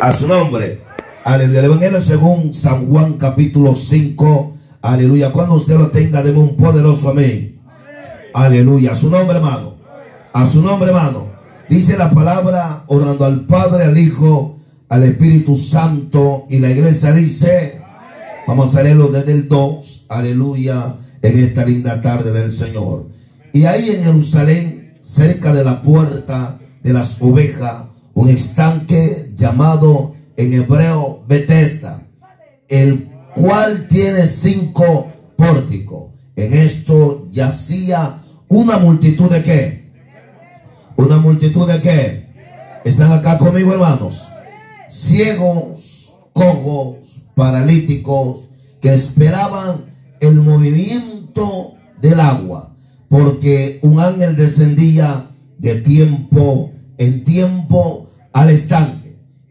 A su nombre. Aleluya. El Evangelio según San Juan capítulo 5. Aleluya. Cuando usted lo tenga, deme un poderoso amén. Aleluya. A su nombre, hermano. A su nombre, hermano. Dice la palabra orando al Padre, al Hijo, al Espíritu Santo. Y la iglesia dice, vamos a leerlo desde el 2. Aleluya. En esta linda tarde del Señor. Y ahí en Jerusalén, cerca de la puerta de las ovejas, un estanque llamado en hebreo Bethesda, el cual tiene cinco pórticos. En esto yacía una multitud de qué? Una multitud de qué? ¿Están acá conmigo, hermanos? Ciegos, cojos, paralíticos, que esperaban el movimiento del agua, porque un ángel descendía de tiempo en tiempo al estanque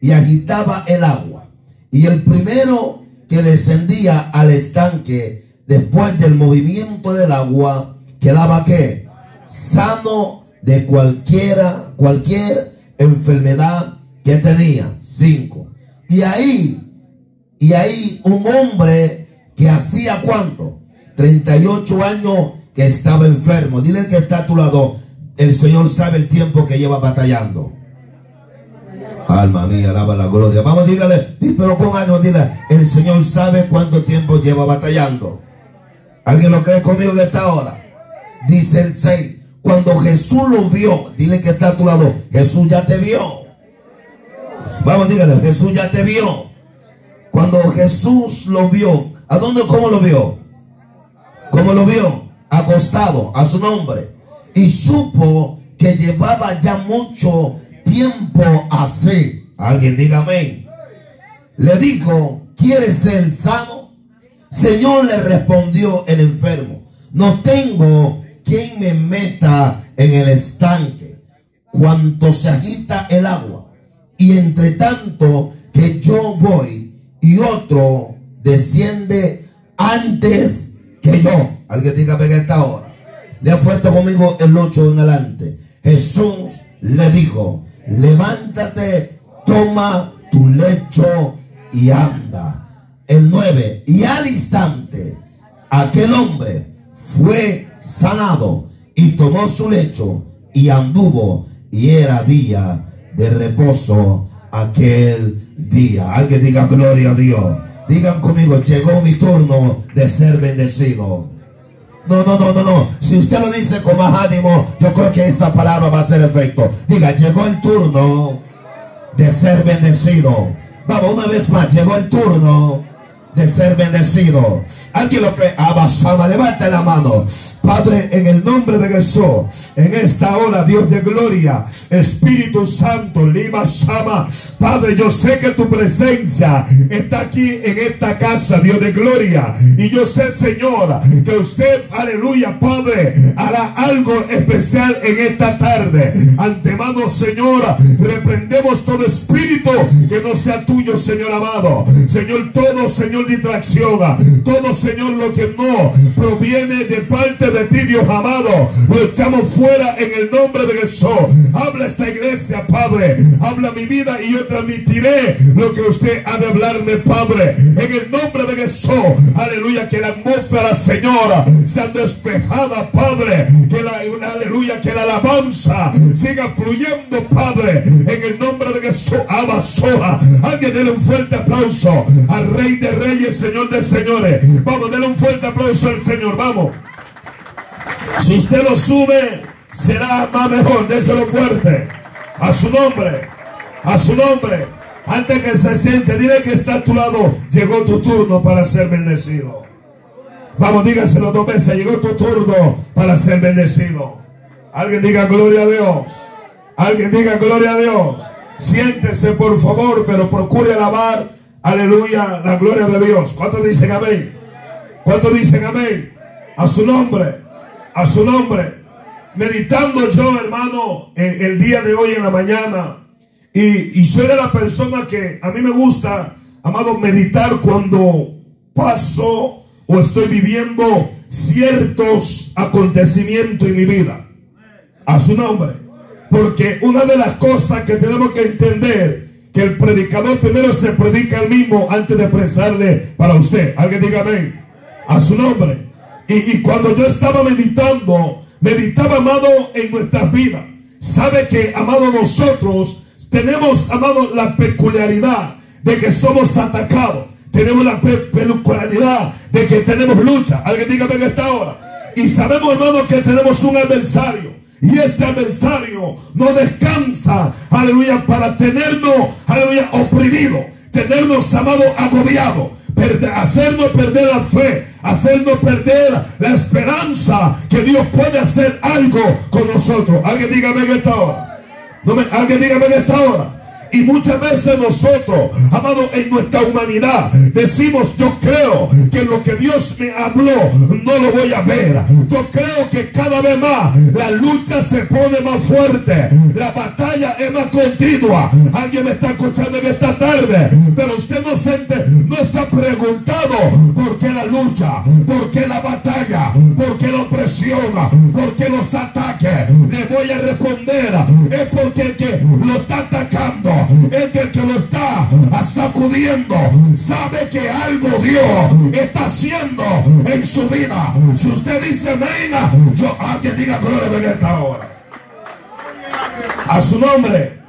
y agitaba el agua. Y el primero que descendía al estanque después del movimiento del agua quedaba que sano de cualquiera cualquier enfermedad que tenía. Cinco. Y ahí y ahí un hombre que hacía cuánto? 38 años que estaba enfermo. Dile que está a tu lado. El Señor sabe el tiempo que lleva batallando. Alma mía, alaba la gloria. Vamos, dígale, pero con años, dile, el Señor sabe cuánto tiempo lleva batallando. ¿Alguien lo cree conmigo de esta hora? Dice el 6. Cuando Jesús lo vio, dile que está a tu lado, Jesús ya te vio. Vamos, dígale, Jesús ya te vio. Cuando Jesús lo vio, ¿a dónde, cómo lo vio? ¿Cómo lo vio? Acostado, a su nombre. Y supo que llevaba ya mucho tiempo así. Alguien diga. Le dijo, ¿quieres ser sano? Señor le respondió el enfermo, no tengo quien me meta en el estanque cuanto se agita el agua. Y entre tanto que yo voy y otro desciende antes que yo. Alguien diga en esta hora. Lea fuerte conmigo el 8 en adelante. Jesús le dijo, levántate, toma tu lecho y anda. El 9, y al instante aquel hombre fue sanado y tomó su lecho y anduvo y era día de reposo aquel día. Alguien diga gloria a Dios. Digan conmigo, llegó mi turno de ser bendecido. No, no, no, no, no. Si usted lo dice con más ánimo, yo creo que esa palabra va a hacer efecto. Diga, llegó el turno de ser bendecido. Vamos, una vez más, llegó el turno de ser bendecido. Alguien lo que abasama, levanta la mano. Padre, en el nombre de Jesús, en esta hora, Dios de gloria, Espíritu Santo, Lima Shama, Padre, yo sé que tu presencia está aquí en esta casa, Dios de gloria. Y yo sé, Señor, que usted, aleluya, Padre, hará algo especial en esta tarde. Antemano, Señor, reprendemos todo espíritu que no sea tuyo, Señor amado. Señor, todo, Señor, distracción, todo, Señor, lo que no proviene de parte de ti, Dios amado. Lo echamos fuera en el nombre de Jesús. Habla esta iglesia, Padre. Habla mi vida y yo transmitiré lo que usted ha de hablarme, Padre. En el nombre de Jesús. Aleluya. Que la atmósfera, Señora, sea despejada, Padre. Que la, aleluya, que la alabanza siga fluyendo, Padre. En el nombre de Jesús. Abasoja. Alguien déle un fuerte aplauso al Rey de Reyes, Señor de Señores. Vamos, déle un fuerte aplauso al Señor. Vamos. Si usted lo sube, será más mejor. Déselo fuerte. A su nombre. A su nombre. Antes que se siente, dile que está a tu lado. Llegó tu turno para ser bendecido. Vamos, dígaselo dos veces. Llegó tu turno para ser bendecido. Alguien diga gloria a Dios. Alguien diga gloria a Dios. Siéntese por favor, pero procure alabar, aleluya, la gloria de Dios. ¿Cuántos dicen amén? ¿Cuántos dicen amén? A su nombre a su nombre. Meditando yo, hermano, el día de hoy en la mañana. Y, y soy de la persona que a mí me gusta, amado, meditar cuando paso o estoy viviendo ciertos acontecimientos en mi vida. A su nombre. Porque una de las cosas que tenemos que entender que el predicador primero se predica el mismo antes de expresarle para usted. Alguien diga amén. A su nombre. Y, y cuando yo estaba meditando, meditaba, amado, en nuestras vidas. Sabe que, amado, nosotros tenemos, amado, la peculiaridad de que somos atacados. Tenemos la peculiaridad de que tenemos lucha. Alguien dígame en esta hora. Y sabemos, hermano, que tenemos un adversario. Y este adversario no descansa, aleluya, para tenernos, aleluya, oprimido, tenernos, amado, agobiado, hacernos perder la fe, hacernos perder la esperanza que Dios puede hacer algo con nosotros. Alguien dígame en esta hora. No me, alguien dígame en esta hora. Y muchas veces nosotros, amado, en nuestra humanidad, decimos, yo creo que lo que Dios me habló no lo voy a ver. Yo creo que cada vez más la lucha se pone más fuerte. La batalla es más continua. Alguien me está escuchando en esta tarde. Pero usted no se, no se ha preguntado por qué la lucha, por qué la batalla, por qué la opresión, por qué los ataques. Le voy a responder. Es porque el que lo está atacando es que el que lo está sacudiendo sabe que algo Dios está haciendo en su vida. Si usted dice amén, yo alguien diga gloria en esta hora. A su nombre,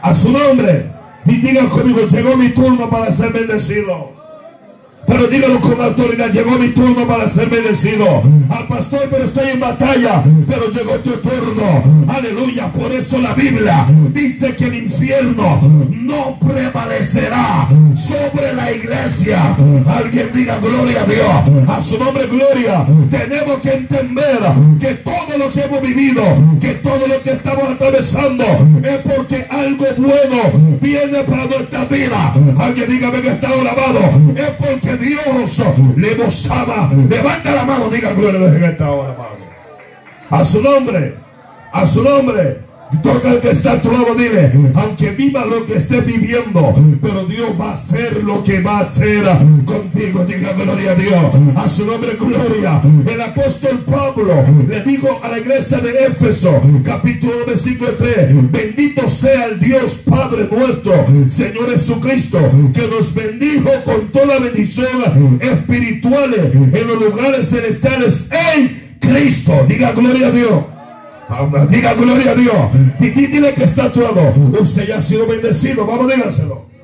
a su nombre. Y digan conmigo, llegó mi turno para ser bendecido. Pero dígalo con autoridad, llegó mi turno para ser bendecido. Al pastor, pero estoy en batalla, pero llegó tu turno. Aleluya, por eso la Biblia dice que el infierno no prevalecerá sobre la iglesia. Alguien diga gloria a Dios. A su nombre gloria. Tenemos que entender que todo lo que hemos vivido, que todo lo que estamos atravesando es bueno viene para nuestra vida. Alguien dígame que está grabado. Es porque Dios le gozaba. Levanta la mano, diga gloria desde esta hora, amado. A su nombre, a su nombre. Toca el que está a tu lado, dile, aunque viva lo que esté viviendo, pero Dios va a hacer lo que va a hacer contigo. Diga gloria a Dios. A su nombre, gloria. El apóstol Pablo le dijo a la iglesia de Éfeso, capítulo versículo 3, bendito sea el Dios Padre nuestro, Señor Jesucristo, que nos bendijo con toda bendición espiritual en los lugares celestiales en Cristo. Diga gloria a Dios. Diga gloria a Dios. Dile que está todo. Usted ya ha sido bendecido. Vamos, dígaselo.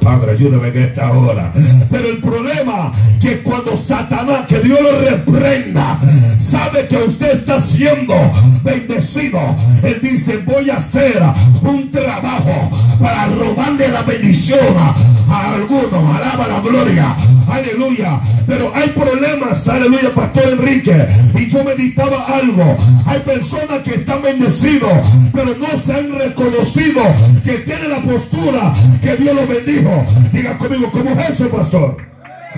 Padre, ayúdame en esta hora. Pero el problema que cuando Satanás, que Dios lo reprenda, sabe que usted está siendo bendecido, él dice, voy a hacer un trabajo para robarle la bendición a algunos. Alaba la gloria. Aleluya. Pero hay problemas, aleluya, Pastor Enrique. Y yo meditaba algo. Hay personas que están bendecidos, pero no se han reconocido que tienen la postura que Dios lo bendijo. Diga conmigo, ¿cómo es eso, pastor?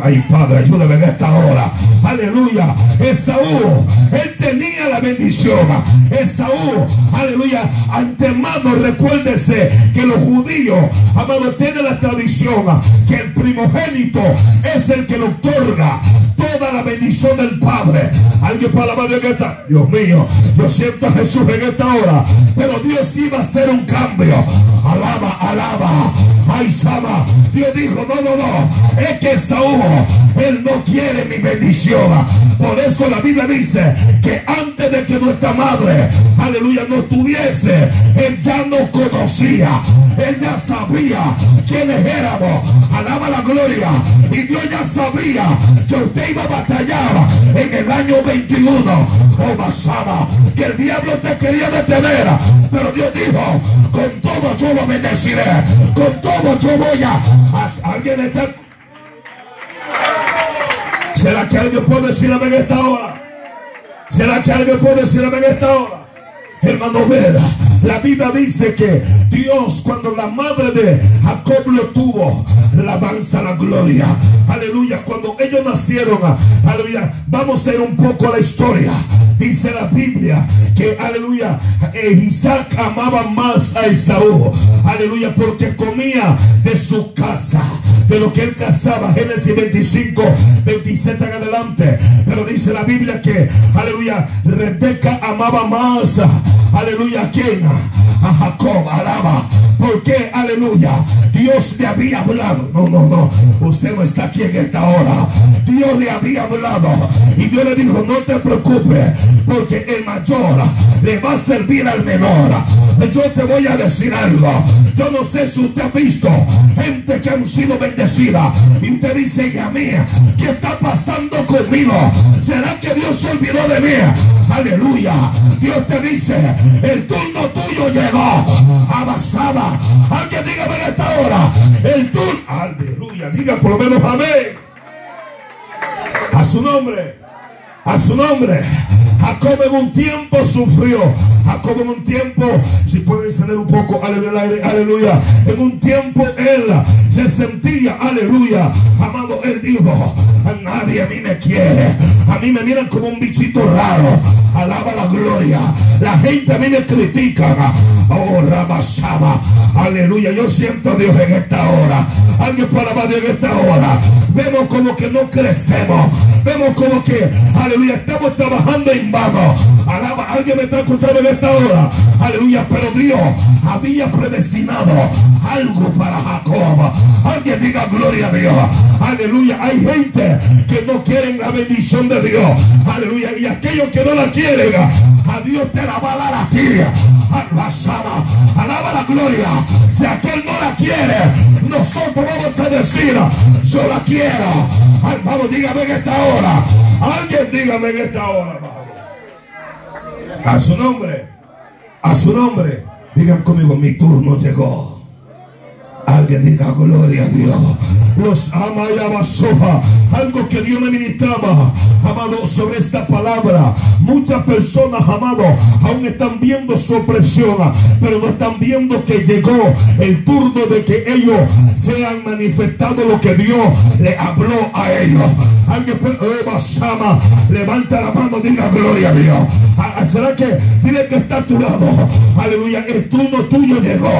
Ay, Padre, ayúdame en esta hora. Aleluya. Esaú, él tenía la bendición. Esaú, aleluya. Antemano, recuérdese que los judíos, amado, tienen la tradición que el primogénito es el que le otorga toda la bendición del Padre. Alguien para la en esta. Dios mío, yo siento a Jesús en esta hora. Pero Dios iba a hacer un cambio. Alaba, alaba. Ay, Sama. Dios dijo, no, no, no. Es que Esaú él no quiere mi bendición. Por eso la Biblia dice que antes de que nuestra madre, aleluya, no tuviese, él ya nos conocía. Él ya sabía quiénes éramos. Alaba la gloria. Y Dios ya sabía que usted iba a batallar en el año 21. Oh, Masaba, que el diablo te quería detener. Pero Dios dijo, con todo yo lo bendeciré. Con todo yo voy. Alguien está ¿Será que alguien puede decir en esta hora? ¿Será que alguien puede decir en esta hora? Hermano, Vera, la Biblia dice que Dios cuando la madre de Jacob lo tuvo, la avanza la gloria. Aleluya, cuando ellos nacieron, aleluya, vamos a ir un poco a la historia. Dice la Biblia que, aleluya, eh, Isaac amaba más a Esaú. Aleluya, porque comía de su casa, de lo que él cazaba. Génesis 25, 27 en adelante. Pero dice la Biblia que, aleluya, Rebeca amaba más, aleluya, ¿a quién? a Jacob, alaba. Porque, aleluya, Dios le había hablado. No, no, no. Usted no está aquí en esta hora. Dios le había hablado. Y Dios le dijo, no te preocupes. Porque el mayor le va a servir al menor. Yo te voy a decir algo. Yo no sé si usted ha visto gente que han sido bendecida. Y usted dice, a mí, ¿qué está pasando conmigo? ¿Será que Dios se olvidó de mí? Aleluya. Dios te dice, el turno tuyo llegó. Abasada. Alguien dígame en esta hora. El turno. Aleluya. Diga por lo menos amén. A su nombre. A su nombre. Jacob en un tiempo sufrió. Jacob en un tiempo, si pueden salir un poco, aleluya, aleluya. En un tiempo él se sentía, aleluya. Amado, él dijo, a nadie a mí me quiere. A mí me miran como un bichito raro. Alaba la gloria. La gente a mí me critica. Oh, Ramasaba. Aleluya. Yo siento a Dios en esta hora. Alguien para más Dios en esta hora. Vemos como que no crecemos. Vemos como que, aleluya, estamos trabajando en Alaba, alguien me está escuchando en esta hora. Aleluya, pero Dios había predestinado algo para Jacob. Alguien diga gloria a Dios. Aleluya, hay gente que no quieren la bendición de Dios. Aleluya, y aquellos que no la quieren, a Dios te la va a dar a ti. Alaba, alaba la gloria. Si aquel no la quiere, nosotros vamos a decir, yo la quiero. Vamos, dígame en esta hora. Alguien dígame en esta hora, vamos. A su nombre. A su nombre. Digan conmigo, mi turno llegó. Alguien diga gloria a Dios. Los ama y abasoja. Algo que Dios me ministraba, amado, sobre esta palabra. Muchas personas, amado, aún están viendo su opresión, pero no están viendo que llegó el turno de que ellos sean manifestado lo que Dios le habló a ellos. Alguien, eh, basama, levanta la mano, diga gloria a Dios. Ah, ¿Será que dile que está a tu lado? Aleluya, el turno tuyo llegó.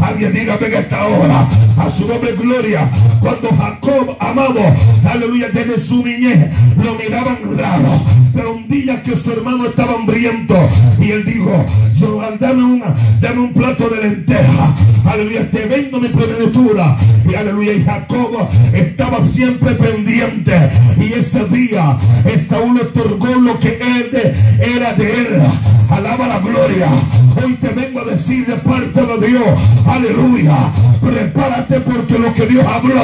Alguien dígame en esta hora. A su nombre gloria. Cuando Jacob, amado, aleluya, desde su niñez, lo miraban raro. Pero un día que su hermano estaba hambriento y él dijo, yo, dame, una, dame un plato de lenteja. Aleluya, te vendo mi primogenitura. Y aleluya, y Jacob estaba siempre pendiente. Y ese día, Esaú otorgó lo que él de- era de él. Alaba la gloria. Hoy te vengo a decir de parte de Dios, aleluya. Prepárate porque lo que Dios habló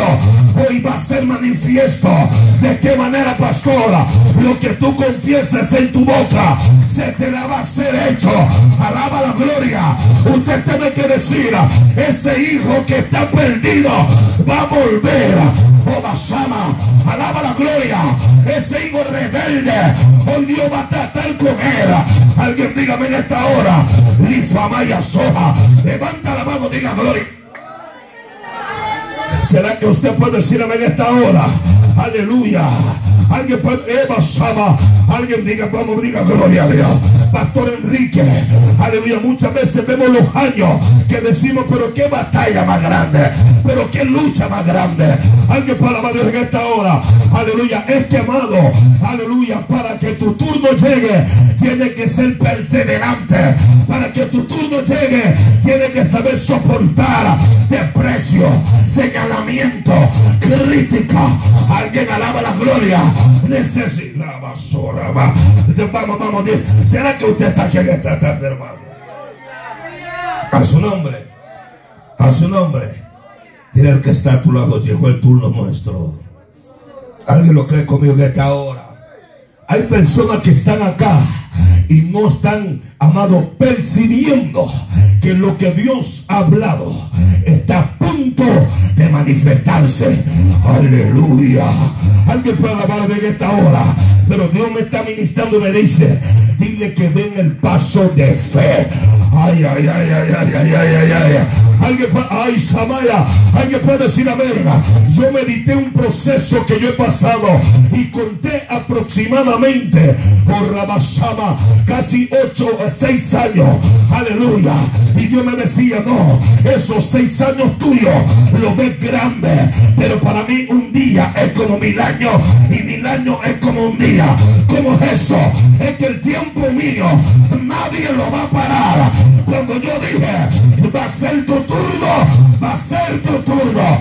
hoy va a ser manifiesto. ¿De qué manera, pastora? Lo que tú confieses en tu boca se te va a ser hecho. Alaba la gloria. Usted tiene que decir, ese hijo que está perdido va a volver. Alaba la gloria. Ese hijo rebelde, hoy Dios va a tratar con él. Alguien dígame en esta hora, Lifamaya Soja, levanta la mano, diga gloria. ¿Será que usted puede decirme en esta hora? Aleluya. Alguien puede, Eva Sama. Alguien diga, vamos, diga gloria a Dios. Pastor Enrique, aleluya. Muchas veces vemos los años que decimos, pero qué batalla más grande, pero qué lucha más grande. Alguien para alabar Dios en esta hora. Aleluya. Es que amado, aleluya, para que tu turno llegue, tiene que ser perseverante. Para que tu turno llegue, tiene que saber soportar desprecio, señalamiento, crítica. Alguien alaba la gloria. Necesita basura. va. Vamos, vamos. ¿Será que usted está aquí en esta tarde, hermano? A su nombre. A su nombre. Dile al que está a tu lado, llegó el turno nuestro. ¿Alguien lo cree conmigo en esta hora? Hay personas que están acá y no están, amado, percibiendo que lo que Dios ha hablado está a punto de manifestarse. Aleluya. Alguien puede alabar en esta hora, pero Dios me está ministrando y me dice, dile que den el paso de fe. Ay, ay, ay, ay, ay, ay, ay, ay, ay. Alguien puede, ay, Samaya, alguien puede decir amén. Yo medité un proceso que yo he pasado y conté aproximadamente por Casi ocho o seis años. Aleluya. Y Dios me decía, no, esos seis años tuyos lo ves grande, pero para mí un día día es como mil años y mil años es como un día. ¿Cómo es eso? Es que el tiempo mío nadie lo va a parar. Cuando yo dije, va a ser tu turno, va a ser tu turno.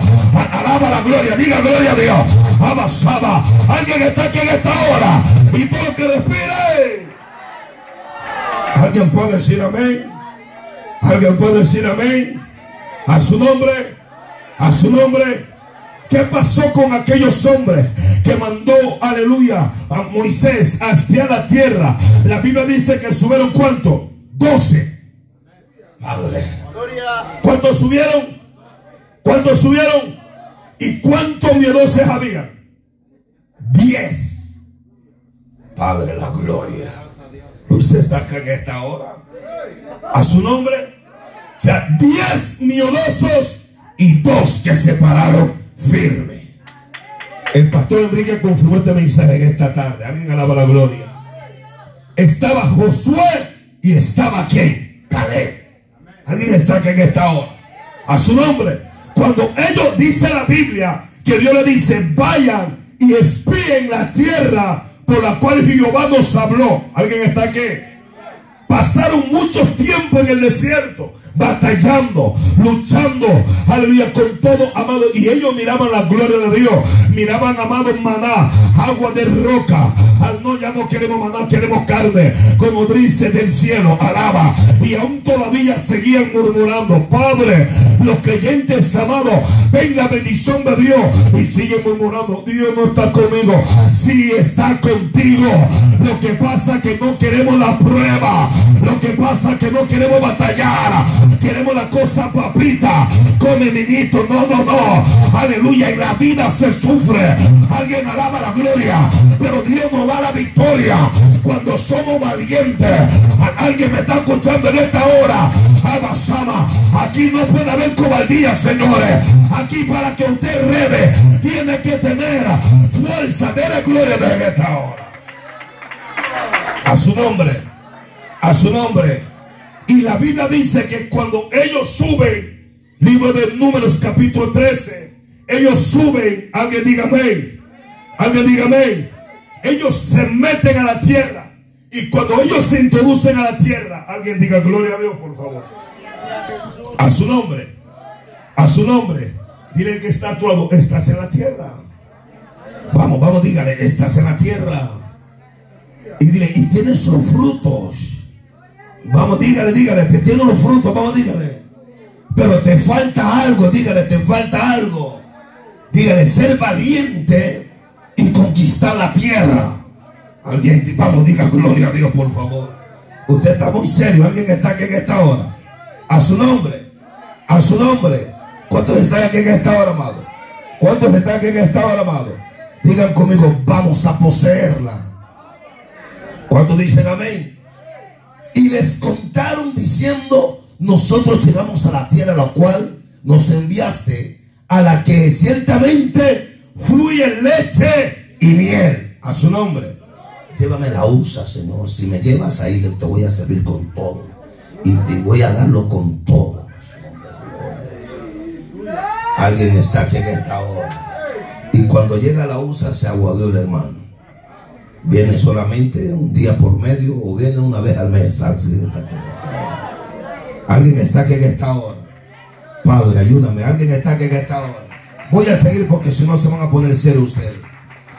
Alaba la gloria, diga gloria a Dios. Abasaba. Alguien está aquí en esta hora y todo lo que respire. Alguien puede decir amén. Alguien puede decir amén. A su nombre. A su nombre. ¿Qué pasó con aquellos hombres que mandó, aleluya, a Moisés a espiar la tierra? La Biblia dice que subieron cuánto? Doce. Padre. ¿Cuántos subieron? ¿Cuántos subieron? ¿Y cuántos miedosos había? Diez. Padre, la gloria. Usted está acá en esta hora. A su nombre. O sea, diez miedosos y dos que se pararon firme. El pastor Enrique confirmó este mensaje en esta tarde. Alguien alaba la gloria. Estaba Josué y estaba quién? Caleb. Alguien está aquí en esta hora. A su nombre. Cuando ellos dice la Biblia que Dios le dice, vayan y espíen la tierra por la cual Jehová nos habló. ¿Alguien está aquí? Pasaron mucho tiempo en el desierto batallando, luchando, aleluya, con todo, amado. Y ellos miraban la gloria de Dios, miraban, amado, maná, agua de roca. Al no, ya no queremos maná, queremos carne, como dice del cielo, alaba. Y aún todavía seguían murmurando, Padre, los creyentes amados, ven la bendición de Dios. Y siguen murmurando, Dios no está conmigo, sí está contigo. Lo que pasa que no queremos la prueba, lo que pasa que no queremos batallar. Queremos la cosa papita. Come niñito. No, no, no. Aleluya. En la vida se sufre. Alguien alaba la gloria. Pero Dios nos da la victoria cuando somos valientes. Alguien me está escuchando en esta hora. Abasama. Aquí no puede haber cobardía, señores. Aquí para que usted rede, tiene que tener fuerza. de la gloria de esta hora. A su nombre. A su nombre. Y la Biblia dice que cuando ellos suben, libro de Números capítulo 13, ellos suben, alguien diga amén, alguien diga amén, ellos se meten a la tierra. Y cuando ellos se introducen a la tierra, alguien diga gloria a Dios, por favor. A su nombre, a su nombre. Dile que está actuado, estás en la tierra. Vamos, vamos, dígale, estás en la tierra. Y dile, y tienes los frutos Vamos, dígale, dígale, que tiene los frutos, vamos, dígale. Pero te falta algo, dígale, te falta algo. Dígale, ser valiente y conquistar la tierra. Alguien, vamos, diga gloria a Dios, por favor. Usted está muy serio, alguien está aquí en esta hora. A su nombre, a su nombre. ¿Cuántos están aquí en esta hora, amado? ¿Cuántos están aquí en esta hora, amado? Digan conmigo, vamos a poseerla. ¿Cuántos dicen amén? Y les contaron diciendo, nosotros llegamos a la tierra a la cual nos enviaste, a la que ciertamente fluye leche y miel. A su nombre. Llévame la USA, Señor. Si me llevas ahí, te voy a servir con todo. Y te voy a darlo con todo. Alguien está aquí en esta hora. Y cuando llega la USA se aguadó el hermano viene solamente un día por medio o viene una vez al mes. Alguien está aquí en esta hora. Padre, ayúdame. Alguien está aquí en esta hora. Voy a seguir porque si no se van a poner serio ustedes.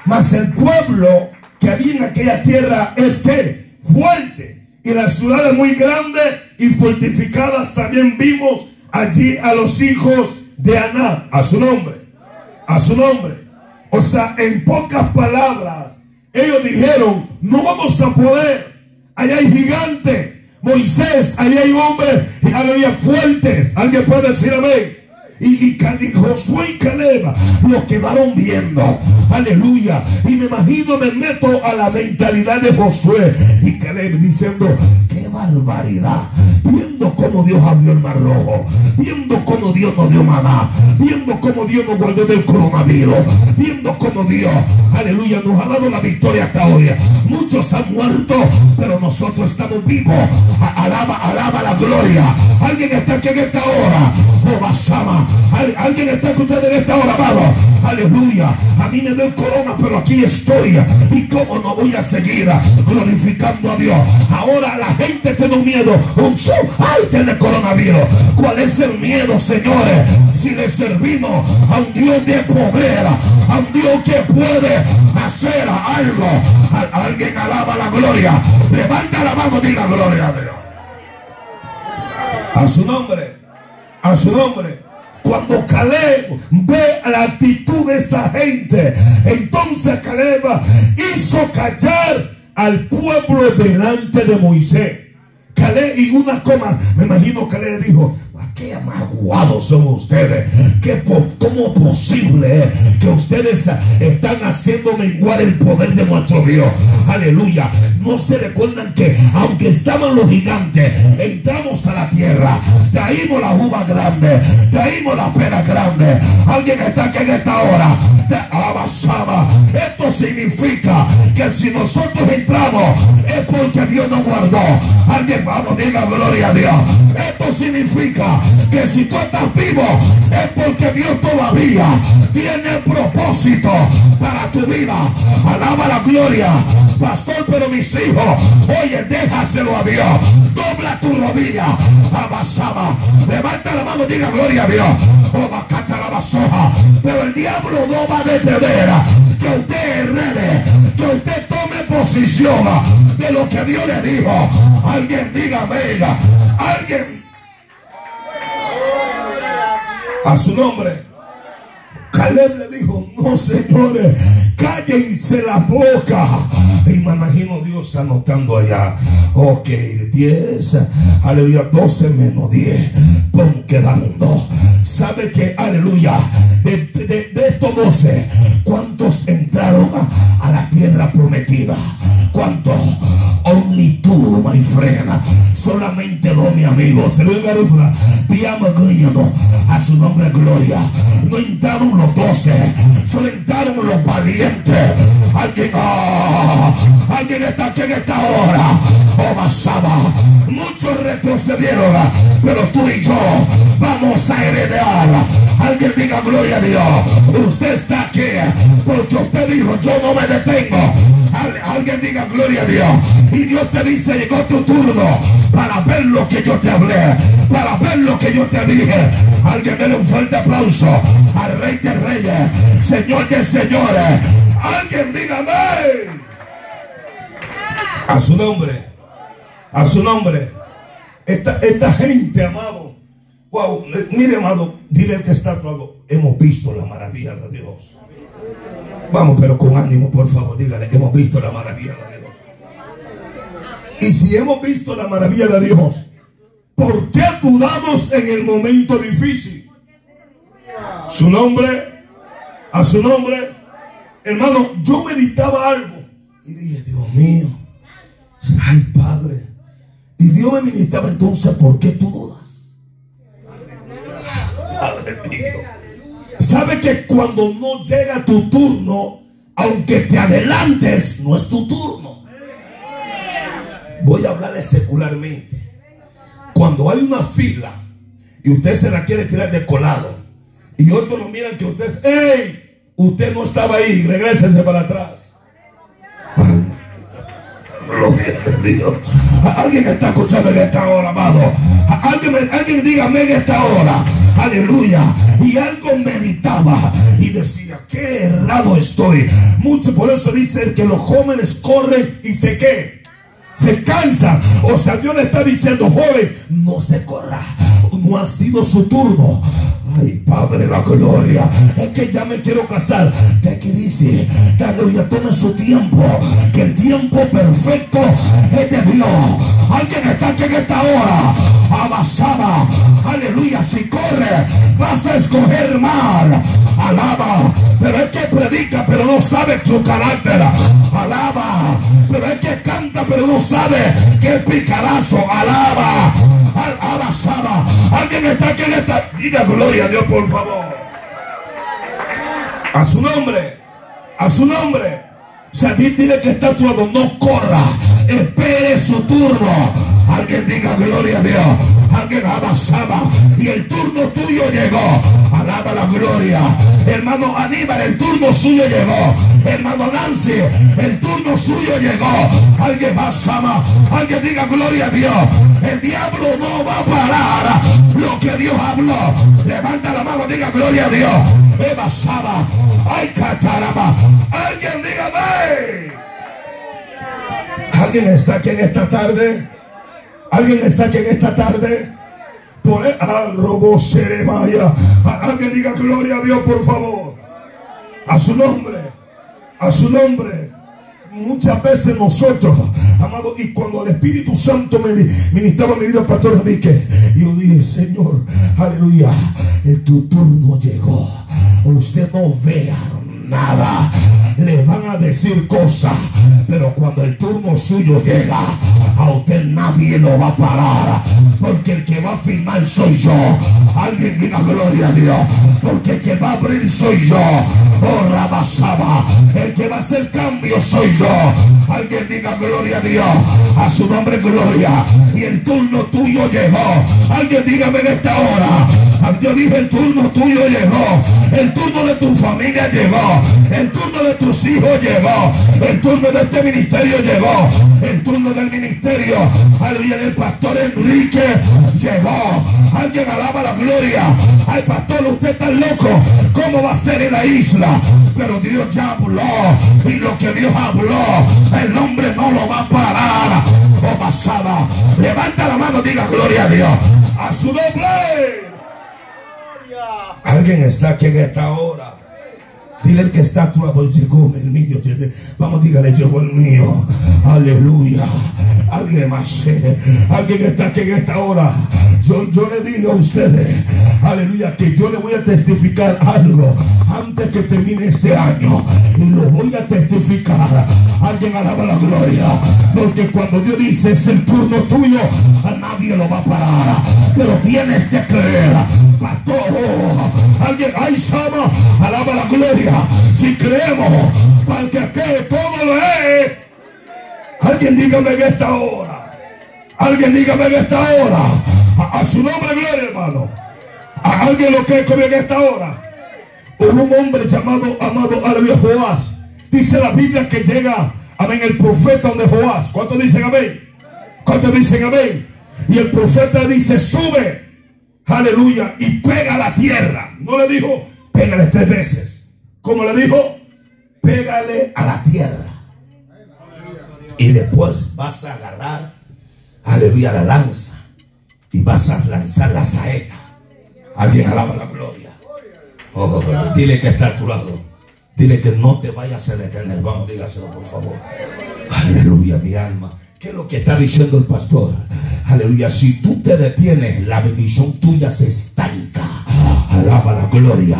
Mas el pueblo que había en aquella tierra es que fuerte. Y las ciudades muy grandes y fortificadas también vimos allí a los hijos de Aná. A su nombre. A su nombre. O sea, en pocas palabras, ellos dijeron, no vamos a poder. Allá hay gigantes. Moisés, allá hay hombres, aleluya, fuertes. Alguien puede decir amén. Y, Josué y Caleb lo quedaron viendo. Aleluya. Y me imagino, me meto a la mentalidad de Josué y Caleb diciendo, qué barbaridad. Viendo cómo Dios abrió el mar rojo. Viendo cómo Dios nos dio maná. Viendo cómo Dios nos guardó del coronavirus. Viendo cómo Dios, aleluya, nos ha dado la victoria hasta hoy. Muchos han muerto, pero nosotros estamos vivos. Alaba, alaba la gloria. Alguien está aquí en esta hora. Oh, Basama alguien está escuchando en esta hora, amado. Aleluya. A mí me dio el corona, pero aquí estoy. Y cómo no voy a seguir glorificando a Dios. Ahora la gente tiene un miedo. Un show. Ay, tiene coronavirus. ¿Cuál es el miedo, señores? Si le servimos a un Dios de poder, a un Dios que puede hacer algo. Alguien alaba la gloria. Levanta la mano y diga gloria a Dios. A su nombre. A su nombre. Cuando Caleb ve la actitud de esa gente, entonces Caleb hizo callar al pueblo delante de Moisés. Caleb y una coma, me imagino que le dijo, "¿A qué amaguados son ustedes? ¿Qué ¿Cómo posible es que ustedes están haciendo menguar el poder de nuestro Dios? Aleluya. No se recuerdan que aunque estaban los gigantes, entramos a la tierra, traímos la uva grande, traímos la pera grande. Alguien está aquí en esta hora. Abasaba. Esto significa que si nosotros entramos es porque Dios nos guardó. Alguien vamos, diga gloria a Dios. Esto significa que si tú estás vivo es porque Dios todavía tiene propósito para tu vida. Alaba la gloria, pastor, pero mis hijos, oye, déjaselo a Dios. Dobla tu rodilla, abasaba. Levanta la mano, diga gloria a Dios. Oh, bacata la basoja. Pero el diablo no va a detener que usted herede, que usted tome posición de lo que Dios le dijo. Alguien diga, venga, alguien a su nombre. Caleb le dijo, no señores, cállense la boca. Y me imagino Dios anotando allá. Ok, 10, aleluya, 12 menos 10. Pon quedaron dos. ¿Sabe que, aleluya, de, de- estos 12, cuántos entraron a, la tierra prometida? ¿Cuántos? Only two, my friend. Solamente dos, mi amigo. Se lo a su nombre, gloria. No entraron los doce. Solo entraron los valientes. Alguien, ah, alguien está aquí en esta hora. Oh, Basaba. Muchos retrocedieron. Pero tú y yo vamos a heredar. Alguien diga gloria a Dios. Usted está aquí porque usted dijo, yo no me detengo. Al- alguien diga gloria a Dios. Y Dios te dice, llegó tu turno para ver lo que yo te hablé, para ver lo que yo te dije. Alguien dele un fuerte aplauso al Rey de Reyes, Señor de Señores. Alguien dígame. A su nombre, a su nombre. Esta, esta gente, amado. Wow, eh, mire, amado, dile que está a tu lado, hemos visto la maravilla de Dios. Vamos, pero con ánimo, por favor, dígale, hemos visto la maravilla de Dios. Y si hemos visto la maravilla de Dios, ¿por qué dudamos en el momento difícil? Su nombre, a su nombre, hermano, yo meditaba algo y dije, Dios mío, ay Padre, y Dios me ministraba entonces, ¿por qué tú dudas? Padre mío. Sabe que cuando no llega tu turno, aunque te adelantes, no es tu turno. Voy a hablarle secularmente. Cuando hay una fila y usted se la quiere tirar de colado y otros lo miran que usted, ¡Ey! Usted no estaba ahí, regrésese para atrás. Alguien está escuchando en esta hora, amado. Alguien, alguien dígame en esta hora. Aleluya. Y algo meditaba y decía, qué errado estoy. Mucho por eso dice que los jóvenes corren y se qué. Se cansan. O sea, Dios le está diciendo, joven, no se corra. No ha sido su turno. Ay, Padre, la gloria. Es que ya me quiero casar. ¿Qué quiere decir? Aleluya, tome su tiempo. Que el tiempo perfecto es de Dios. Alguien está aquí en esta hora. Abasaba. Aleluya, si corre, vas a escoger mal. Alaba. Pero es que predica, pero no sabe su carácter. Alaba. Pero es que canta, pero no sabe que picarazo. Alaba. Al- Abasaba. Alguien está aquí en esta. Diga gloria a Dios, por favor. A su nombre. A su nombre. Di- dile que está a no corra, espere su turno. Alguien diga gloria a Dios. Alguien abasaba. Y el turno tuyo llegó. Alaba la gloria. Hermano Aníbal, el turno suyo llegó. Hermano Nancy, el turno suyo llegó. Alguien basaba. Alguien diga gloria a Dios. El diablo no va a parar lo que Dios habló. Levanta la mano, diga gloria a Dios. Eva Saba. Ay, cataraba. Alguien diga amén. Alguien está aquí en esta tarde. Alguien está aquí en esta tarde. Por el robo Seremaya. Alguien diga gloria a Dios, por favor. A su nombre. A su nombre. Muchas veces nosotros, amados, y cuando el Espíritu Santo me ministraba mi vida, Pastor Enrique, yo dije, Señor, aleluya, el tu turno llegó. Usted no vea nada. Le van a decir cosas, pero cuando el turno suyo llega, a usted nadie lo va a parar. Porque el que va a firmar soy yo. Alguien diga gloria a Dios. Porque el que va a abrir soy yo. Oh, Rabasaba. El que va a hacer cambio soy yo. Alguien diga gloria a Dios. A su nombre gloria. Y el turno tuyo llegó. Alguien dígame en esta hora. Yo dije el turno tuyo llegó. El turno de tu familia llegó. El turno de tus hijos llegó. El turno de este ministerio llegó. El turno del ministerio. Alguien el pastor Enrique llegó. Alguien alaba la gloria. Ay, pastor, usted está loco. ¿Cómo va a ser en la isla? Pero Dios ya habló. Y lo que Dios habló, el hombre no lo va a parar. Oh, pasada. Levanta la mano, diga gloria a Dios. A su nombre. Alguien está aquí en esta hora. Dile el que está a tu lado, llegó el niño. Vamos, dígale, llegó el mío. Aleluya. Alguien más. eh, Alguien está aquí en esta hora. Yo, yo le digo a ustedes, aleluya, que yo le voy a testificar algo antes que termine este año. Y lo voy a testificar. Alguien alaba la gloria. Porque cuando Dios dice es el turno tuyo, a nadie lo va a parar. Pero tienes que creer. Pastor, alguien, ay, Sama, alaba la gloria. Si creemos, para que todo lo es. Alguien dígame en esta hora. Alguien dígame en esta hora. A, su nombre gloria, hermano. A alguien lo que es en esta hora. Hubo un hombre llamado amado Aleluya Joás. Dice la Biblia que llega, amén, el profeta donde Joás. ¿Cuántos dicen amén? ¿Cuántos dicen amén? Y el profeta dice, sube, aleluya, y pega la tierra. No le dijo, pégale tres veces. ¿Cómo le dijo? Pégale a la tierra. Y después vas a agarrar, aleluya, la lanza. Y vas a lanzar la saeta. Alguien alaba la gloria. Oh, dile que está a tu lado. Dile que no te vayas a detener. Vamos, dígaselo por favor. Aleluya, mi alma. ¿Qué es lo que está diciendo el pastor? Aleluya. Si tú te detienes, la bendición tuya se estanca. Alaba la gloria.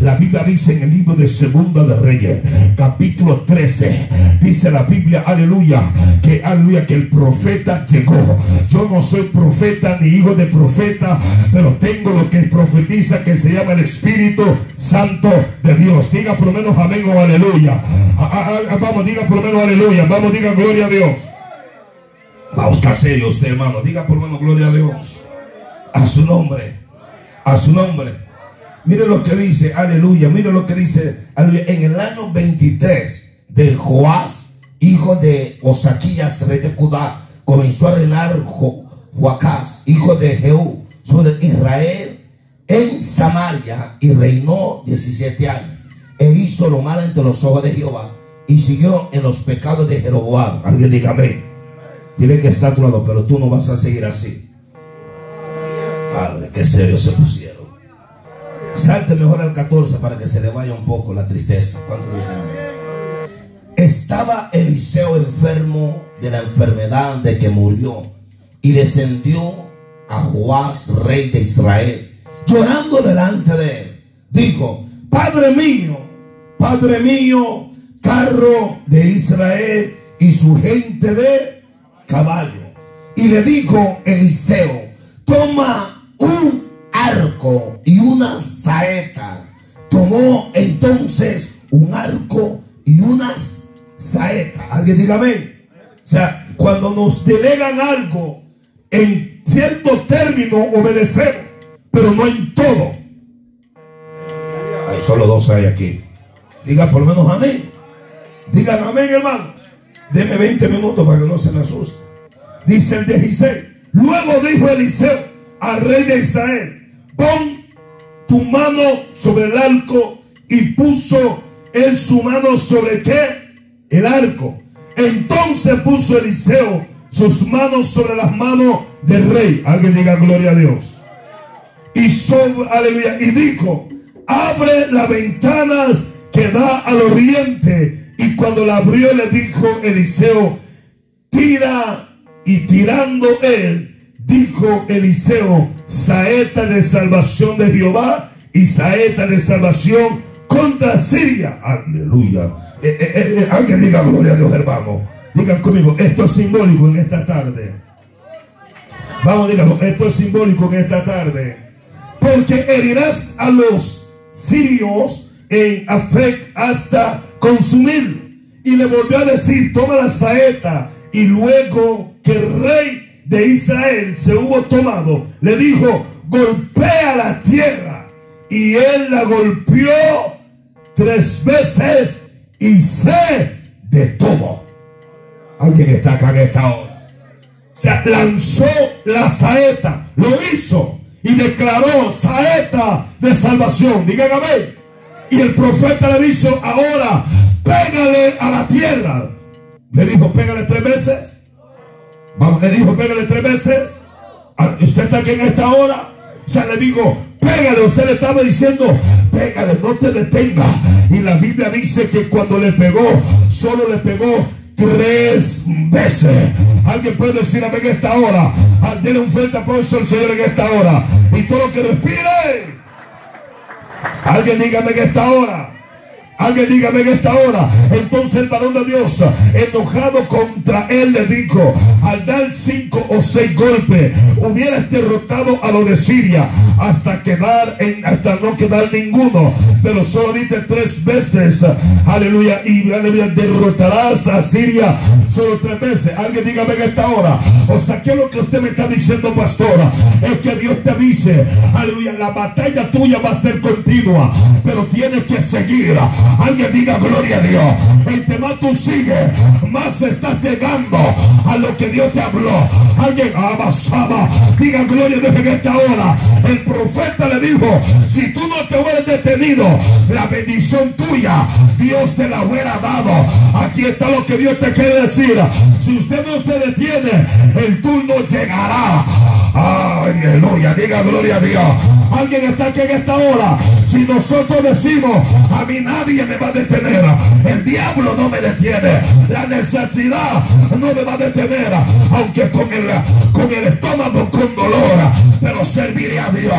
La Biblia dice en el libro de Segunda de Reyes, capítulo 13, dice la Biblia, aleluya, que aleluya, que el profeta llegó. Yo no soy profeta ni hijo de profeta, pero tengo lo que profetiza que se llama el Espíritu Santo de Dios. Diga por lo menos amén o aleluya. Ah, ah, ah, Vamos, diga por lo menos aleluya. Vamos, diga gloria a Dios. Vamos, está usted, hermano. Diga por lo menos gloria a Dios. A su nombre. A su nombre. Mire lo que dice, aleluya. Mire lo que dice, aleluya. En el año 23 de Joás, hijo de Osaquías, rey de Judá, comenzó a reinar Jo- Joacás, hijo de Jehú, sobre Israel en Samaria y reinó 17 años. E hizo lo malo entre los ojos de Jehová y siguió en los pecados de Jeroboam. Alguien diga amén. Dile que está a tu lado, pero tú no vas a seguir así. Padre, qué serio se pusieron. Salte mejor al 14 para que se le vaya un poco la tristeza. ¿Cuánto dicen? Estaba Eliseo enfermo de la enfermedad de que murió y descendió a Joás, rey de Israel, llorando delante de él. Dijo, Padre mío, Padre mío, carro de Israel y su gente de caballo. Y le dijo Eliseo, toma un arco y una saeta. Tomó entonces un arco y unas saetas. Alguien diga amén. O sea, cuando nos delegan algo, en cierto término obedecemos, pero no en todo. Hay solo dos hay aquí. Diga por lo menos amén. Digan amén, hermanos. Deme 20 minutos para que no se me asuste. Dice el 16. Luego dijo Eliseo al rey de Israel: Pon tu mano sobre el arco. Y puso él su mano sobre qué? El arco. Entonces puso Eliseo sus manos sobre las manos del rey. Alguien diga gloria a Dios. Y sobre, aleluya. Y dijo: Abre las ventanas que da al oriente. Y cuando la abrió, le dijo Eliseo: Tira. Y tirando él, dijo Eliseo: Saeta de salvación de Jehová y saeta de salvación contra Siria. Aleluya. Eh, eh, eh, alguien diga gloria a Dios, hermano. Digan conmigo, esto es simbólico en esta tarde. Vamos, díganlo, esto es simbólico en esta tarde. Porque herirás a los sirios en Afec hasta consumir. Y le volvió a decir, toma la saeta. Y luego que rey de Israel se hubo tomado, le dijo, golpea la tierra. Y él la golpeó tres veces y se detuvo. Alguien está acá en esta hora. Se lanzó la saeta, lo hizo y declaró saeta de salvación. Digan amén. Y el profeta le dijo, ahora pégale a la tierra. Le dijo, pégale tres veces. Vamos, le dijo, pégale tres veces. Ah, ¿Usted está aquí en esta hora? O sea, le digo, pégale. Usted le estaba diciendo, pégale, no te detenga. Y la Biblia dice que cuando le pegó, solo le pegó tres veces. Alguien puede decir amén en esta hora. Ah, Denle un fuerte aplauso al Señor en esta hora. Y todo lo que respire. Alguien dígame en esta hora. Alguien dígame en esta hora. Entonces el varón de Dios, enojado contra él, le dijo: Al dar cinco o seis golpes, hubieras derrotado a los de Siria hasta quedar en, hasta no quedar ninguno. Pero solo diste tres veces, aleluya, y aleluya, derrotarás a Siria solo tres veces. Alguien dígame en esta hora. O sea, ¿qué es lo que usted me está diciendo, pastora? Es que Dios te dice, aleluya, la batalla tuya va a ser continua, pero tienes que seguir. Alguien diga gloria a Dios. Entre más tú sigues, más estás llegando a lo que Dios te habló. Alguien abasaba. Diga gloria a Dios en esta hora. El profeta le dijo: Si tú no te hubieras detenido, la bendición tuya, Dios te la hubiera dado. Aquí está lo que Dios te quiere decir. Si usted no se detiene, el turno llegará. Aleluya, diga gloria a Dios. Alguien está aquí en esta hora. Si nosotros decimos, a mí nadie me va a detener, el diablo no me detiene, la necesidad no me va a detener, aunque con el, con el estómago con dolor, pero serviré a Dios.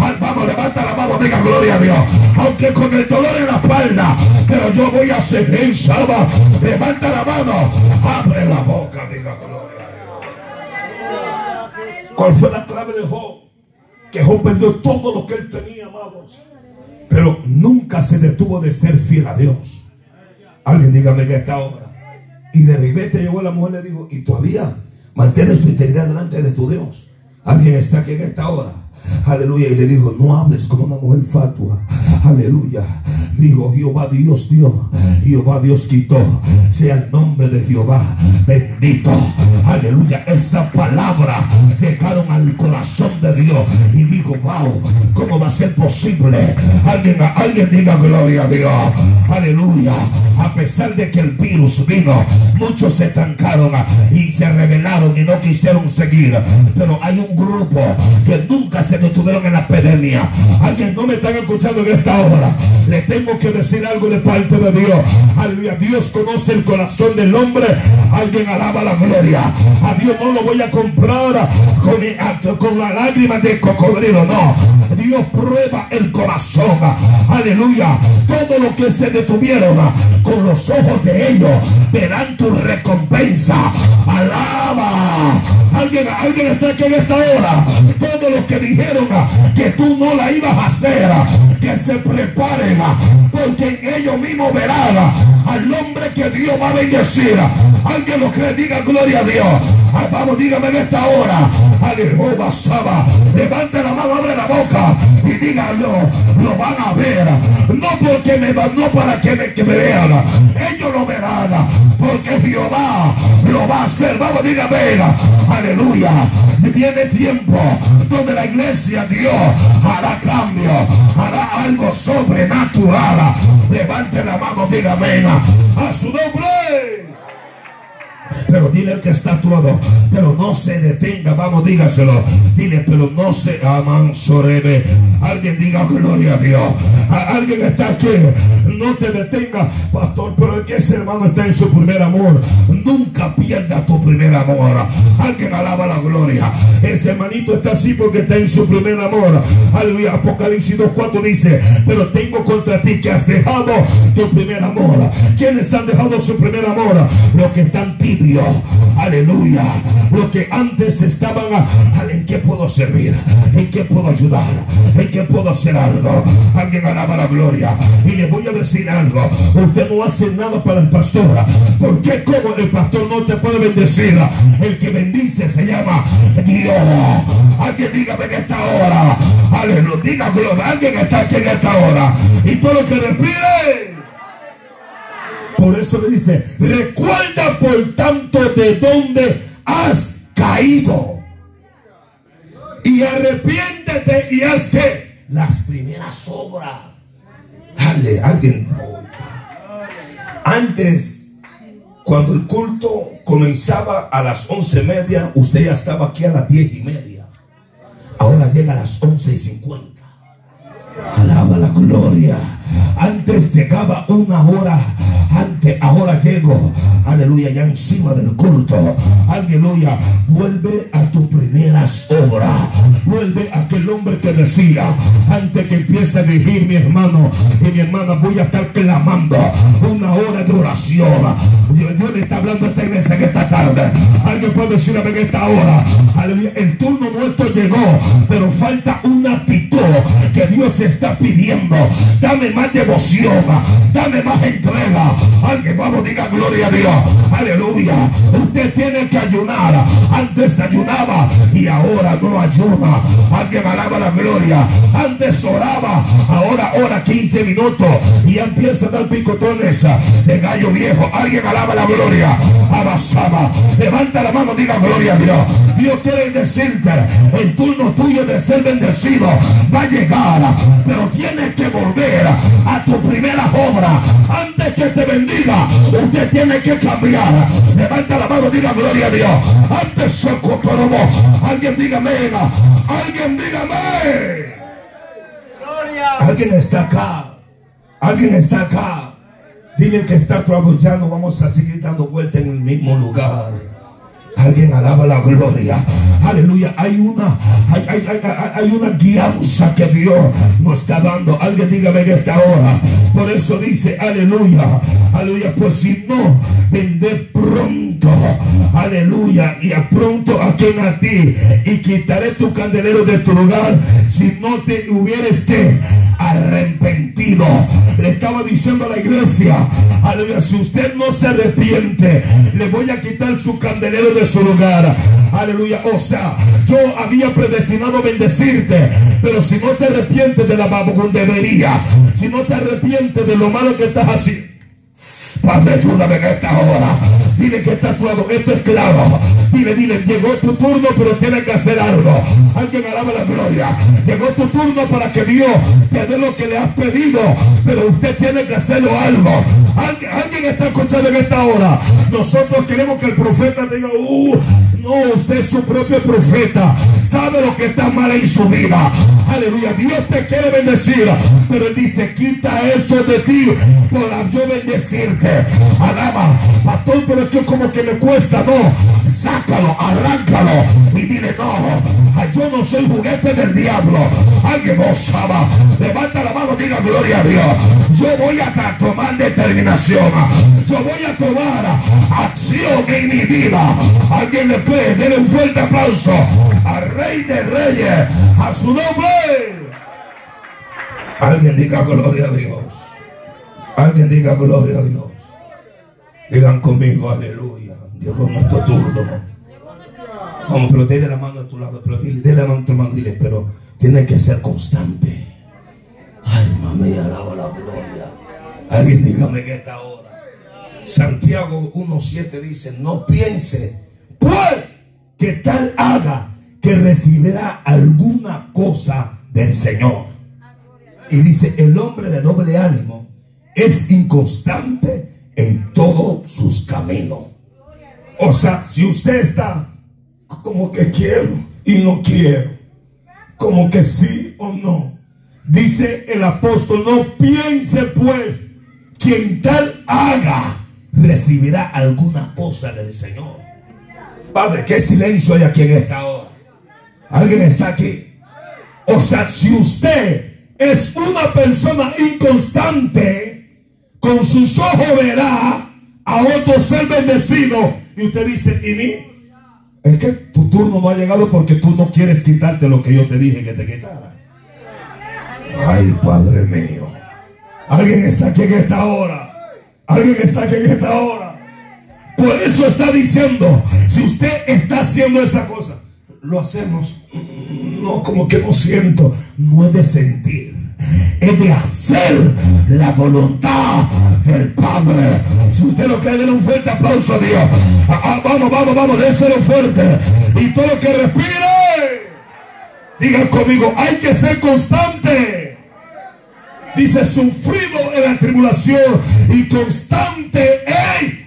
Al, vamos, levanta la mano, diga gloria a Dios. Aunque con el dolor en la espalda, pero yo voy a seguir, Saba. Levanta la mano, abre la boca, diga gloria. ¿Cuál fue la clave de Job? Que Job perdió todo lo que él tenía, amados. Pero nunca se detuvo de ser fiel a Dios. Alguien dígame que esta hora. Y de ribete llegó la mujer y le dijo, y todavía mantienes tu integridad delante de tu Dios. Alguien está aquí en esta hora. Aleluya. Y le dijo, no hables como una mujer fatua. Aleluya. Digo, Jehová Dios dio. Jehová Dios quitó. Sea el nombre de Jehová. Bendito. Aleluya. Esa palabra llegaron al corazón de Dios. Y dijo, wow, ¿cómo va a ser posible? Alguien, alguien diga gloria a Dios. Aleluya. A pesar de que el virus vino, muchos se trancaron y se rebelaron y no quisieron seguir. Pero hay un grupo que nunca se detuvieron en la epidemia. Alguien no me están escuchando en esta hora. Le tengo que decir algo de parte de Dios. Aleluya. Dios conoce el corazón del hombre. Alguien alaba la gloria. A Dios no lo voy a comprar con, con la lágrima de cocodrilo. No. Dios prueba el corazón. Aleluya. Todo lo que se detuvieron con los ojos de ellos verán tu recompensa. Alaba. Alguien, alguien está aquí en esta hora. Todos los que dijeron porque en ellos mismos verán al hombre que Dios va a bendecir. Alguien lo cree, diga gloria a Dios. Ah, vamos, dígame en esta hora. Aleluya, Saba. Levante la mano, abre la boca y díganlo. Lo van a ver. No porque me no para que me, que me vean. Ellos lo verán. Porque Jehová lo va a hacer. Vamos, dígame. Aleluya. Viene tiempo donde la iglesia Dios hará cambio. Hará algo sobrenatural. Levante la mano, dígame. A su nombre. Pero dile al que está a pero no se detenga, vamos, dígaselo. Dile, pero no se aman sorebe. Alguien diga gloria a Dios. alguien está aquí, no te detenga, pastor, pero es que ese hermano está en su primer amor. Nunca pierda tu primer amor. Alguien alaba la gloria. Ese hermanito está así porque está en su primer amor. Aleluya. Apocalipsis 2.4 dice, pero tengo contra ti que has dejado tu primer amor. ¿Quiénes han dejado su primer amor? Los que están tibios Aleluya. Lo que antes estaban, ¿en qué puedo servir? ¿En qué puedo ayudar? ¿En qué puedo hacer algo? Alguien alaba la gloria. Y le voy a decir algo. Usted no hace nada para el pastor. ¿Por qué como el pastor no te puede bendecir? El que bendice se llama Dios. Alguien dígame en esta hora. Aleluya. Diga gloria. Alguien está aquí en esta hora. Y todo lo que respire. Por eso le dice, recuerda por tanto de dónde has caído. Y arrepiéntete y haz que las primeras obras. Dale, alguien. Antes, cuando el culto comenzaba a las once y media, usted ya estaba aquí a las diez y media. Ahora llega a las once y cincuenta. Alaba la gloria. Antes llegaba una hora antes, ahora llego, aleluya, ya encima del culto, aleluya, vuelve a tus primeras obras, vuelve a aquel hombre que decía, antes que empiece a dirigir mi hermano y mi hermana, voy a estar clamando una hora de oración. Dios, le está hablando a esta iglesia en esta tarde. Alguien puede decirme en esta hora, aleluya, el turno nuestro llegó, pero falta una actitud que Dios está pidiendo. Dame más devoción, dame más entrega. Alguien, vamos, diga gloria a Dios. Aleluya. Usted tiene que ayunar. Antes ayunaba y ahora no ayuna. Alguien alaba la gloria. Antes oraba, ahora ora 15 minutos y empieza a dar picotones de gallo viejo. Alguien alaba la gloria. Abasaba. Levanta la mano, diga gloria a Dios. Dios quiere decirte, el turno tuyo de ser bendecido va a llegar, pero tienes que volver a tu primera obra antes que te bendiga. Usted tiene que cambiar. Levanta la mano, diga gloria a Dios. Antes se Alguien dígame, alguien dígame. Alguien está acá. Alguien está acá. Dile que está tu ya no vamos a seguir dando vuelta en el mismo lugar. Alguien alaba la gloria. Aleluya. Hay una, hay, una guianza que Dios nos está dando. Alguien dígame en esta hora. Por eso dice, aleluya. Aleluya. Pues si no, vende pronto. Aleluya. Y a pronto a quien a ti. Y quitaré tu candelero de tu lugar. Si no te hubieres que arrepentido. Le estaba diciendo a la iglesia. Aleluya. Si usted no se arrepiente, le voy a quitar su candelero de su lugar. Aleluya. O sea, yo había predestinado bendecirte. Pero si no te arrepientes de la debería si no te arrepientes de lo malo que estás haciendo Padre, ayúdame en esta hora. Dile que está tu lado. Esto es claro. Dile, dile, llegó tu turno, pero tienes que hacer algo. Alguien alaba la gloria. Llegó tu turno para que Dios te dé lo que le has pedido, pero usted tiene que hacerlo algo. Alguien, está escuchando en esta hora. Nosotros queremos que el profeta diga, uh, no, usted es su propio profeta. Sabe lo que está mal en su vida. Aleluya. Dios te quiere bendecir, pero él dice, quita eso de ti para yo bendecirte. Alaba, pastor, pero que como que me cuesta, no. Sácalo, arráncalo y dile, no, yo no soy juguete del diablo. Alguien no sabe. Levanta la mano, diga gloria a Dios. yo voy a tomar determinación. Yo voy a tomar acción en mi vida. Alguien le cree, denle un fuerte aplauso al Rey de Reyes, a su nombre. Alguien diga gloria a Dios. Alguien diga gloria a Dios. Digan conmigo, aleluya. Llegó nuestro turno. Vamos, pero dile la mano a tu lado, pero dile, dile la mano a tu mano, dile, pero tiene que ser constante. Alma mía, alaba la gloria. Alguien dígame que esta hora. Santiago 1.7 dice, no piense, pues, que tal haga que recibirá alguna cosa del Señor. Y dice, el hombre de doble ánimo es inconstante en todos sus caminos. O sea, si usted está como que quiero y no quiero, como que sí o no, dice el apóstol, no piense pues quien tal haga recibirá alguna cosa del Señor. Padre, qué silencio hay aquí en esta hora. ¿Alguien está aquí? O sea, si usted es una persona inconstante, con sus ojos verá a otro ser bendecido. Y usted dice, ¿y mí? Es que tu turno no ha llegado porque tú no quieres quitarte lo que yo te dije que te quitara. Ay, Padre mío. Alguien está aquí en esta hora. Alguien está aquí en esta hora. Por eso está diciendo, si usted está haciendo esa cosa, lo hacemos no como que no siento, no es de sentir, es de hacer la voluntad del Padre. Si usted lo cree, denle un fuerte aplauso a Dios. Ah, ah, vamos, vamos, vamos, déselo fuerte. Y todo lo que respire, digan conmigo, hay que ser constante. Dice, sufrido en la tribulación y constante en.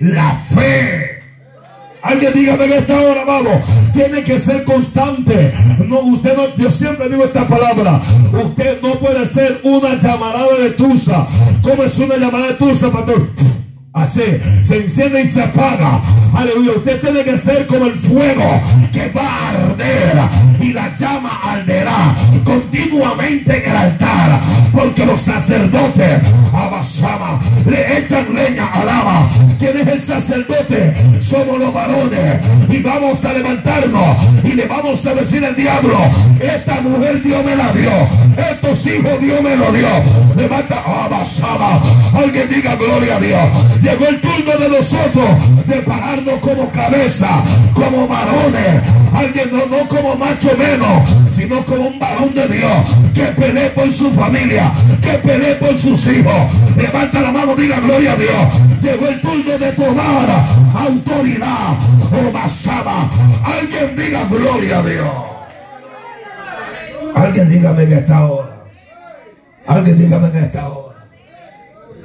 Alguien dígame en esta hora, vamos. Tiene que ser constante. No, usted no, yo siempre digo esta palabra. Usted no puede ser una llamarada de tusa. ¿Cómo es una llamada de tusa, pastor? Así, se enciende y se apaga. Aleluya. Usted tiene que ser como el fuego que va a arder y la llama arderá continuamente en el altar. Porque los sacerdotes, Abasama, le echan leña al lava. ¿Quién es el sacerdote? Somos los varones. Y vamos a levantarnos y le vamos a decir al diablo: Esta mujer Dios me la dio. Estos hijos Dios me lo dio. Levanta, Abasama. Alguien diga gloria a Dios. Llegó el turno de nosotros de pararnos como cabeza, como varones. Alguien no, no como macho menos, sino como un varón de Dios que pelee por su familia, que pelee por sus hijos. Levanta la mano, diga gloria a Dios. Llegó el turno de tomar autoridad o basaba. Alguien diga gloria a Dios. Alguien dígame que esta hora. Alguien dígame que esta hora.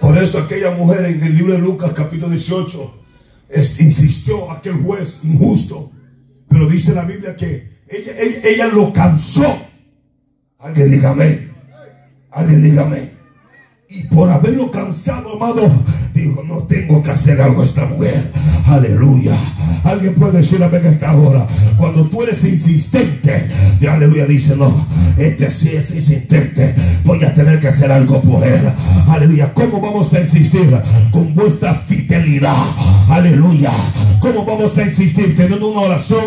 Por eso aquella mujer en el libro de Lucas capítulo 18 insistió aquel juez injusto. Pero dice la Biblia que ella, ella, lo cansó. Alguien dígame. Alguien dígame. Y por haberlo cansado, amado, dijo, no tengo que hacer algo a esta mujer. Aleluya. Alguien puede decir a esta hora. Cuando tú eres insistente, de aleluya dice, no, este sí es insistente. Voy a tener que hacer algo por él. Aleluya. ¿Cómo vamos a insistir? Con vuestra fidelidad. Aleluya. ¿Cómo vamos a insistir? Teniendo una oración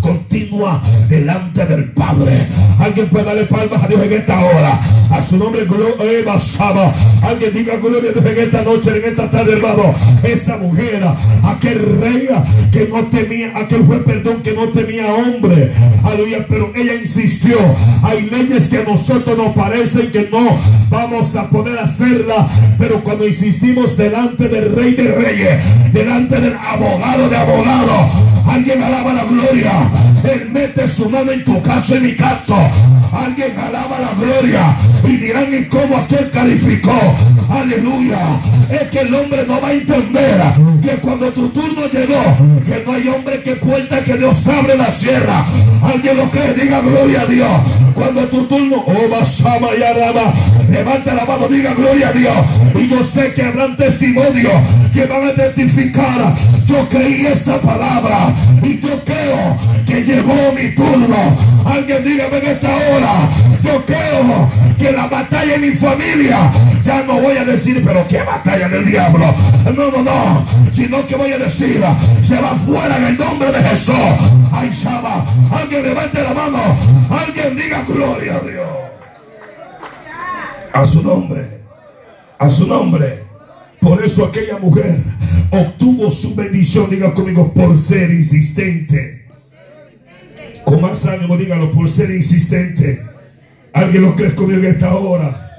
continua delante del Padre. Alguien puede darle palmas a Dios en esta hora. A su nombre, Gloria Saba. Alguien diga gloria a Dios en esta noche, en esta tarde, hermano. Esa mujer, aquel rey que no temía, aquel juez, perdón, que no temía hombre. Aleluya, pero ella insistió. Hay leyes que a nosotros nos parecen que no vamos a poder hacerla, pero cuando insistimos delante del rey de reyes, delante del abogado de abogados, alguien alaba la gloria. Él mete su mano en tu caso, en mi caso. Alguien alaba la gloria y dirán, ¿y cómo aquel calificó? Aleluya. Es que el hombre no va a entender que cuando tu turno llegó, que no hay hombre que puerta que Dios abre la sierra. Alguien lo que diga gloria a Dios. Cuando tu turno, oh basama y araba, levanta la mano, diga gloria a Dios. Y yo sé que habrán testimonio que van a identificar Yo creí esa palabra y yo creo que llegó mi turno. Alguien dígame en esta hora. Yo creo que la batalla en mi familia, ya no voy a decir, pero qué batalla del diablo. No, no, no. Sino que voy a decir, se va fuera en el nombre de Jesús. Ay, Shaba. Alguien levante la mano. Alguien diga gloria a Dios. A su nombre. A su nombre. Por eso aquella mujer obtuvo su bendición, diga conmigo, por ser insistente. Con más ánimo, dígalo, por ser insistente. Alguien lo cree conmigo en esta hora.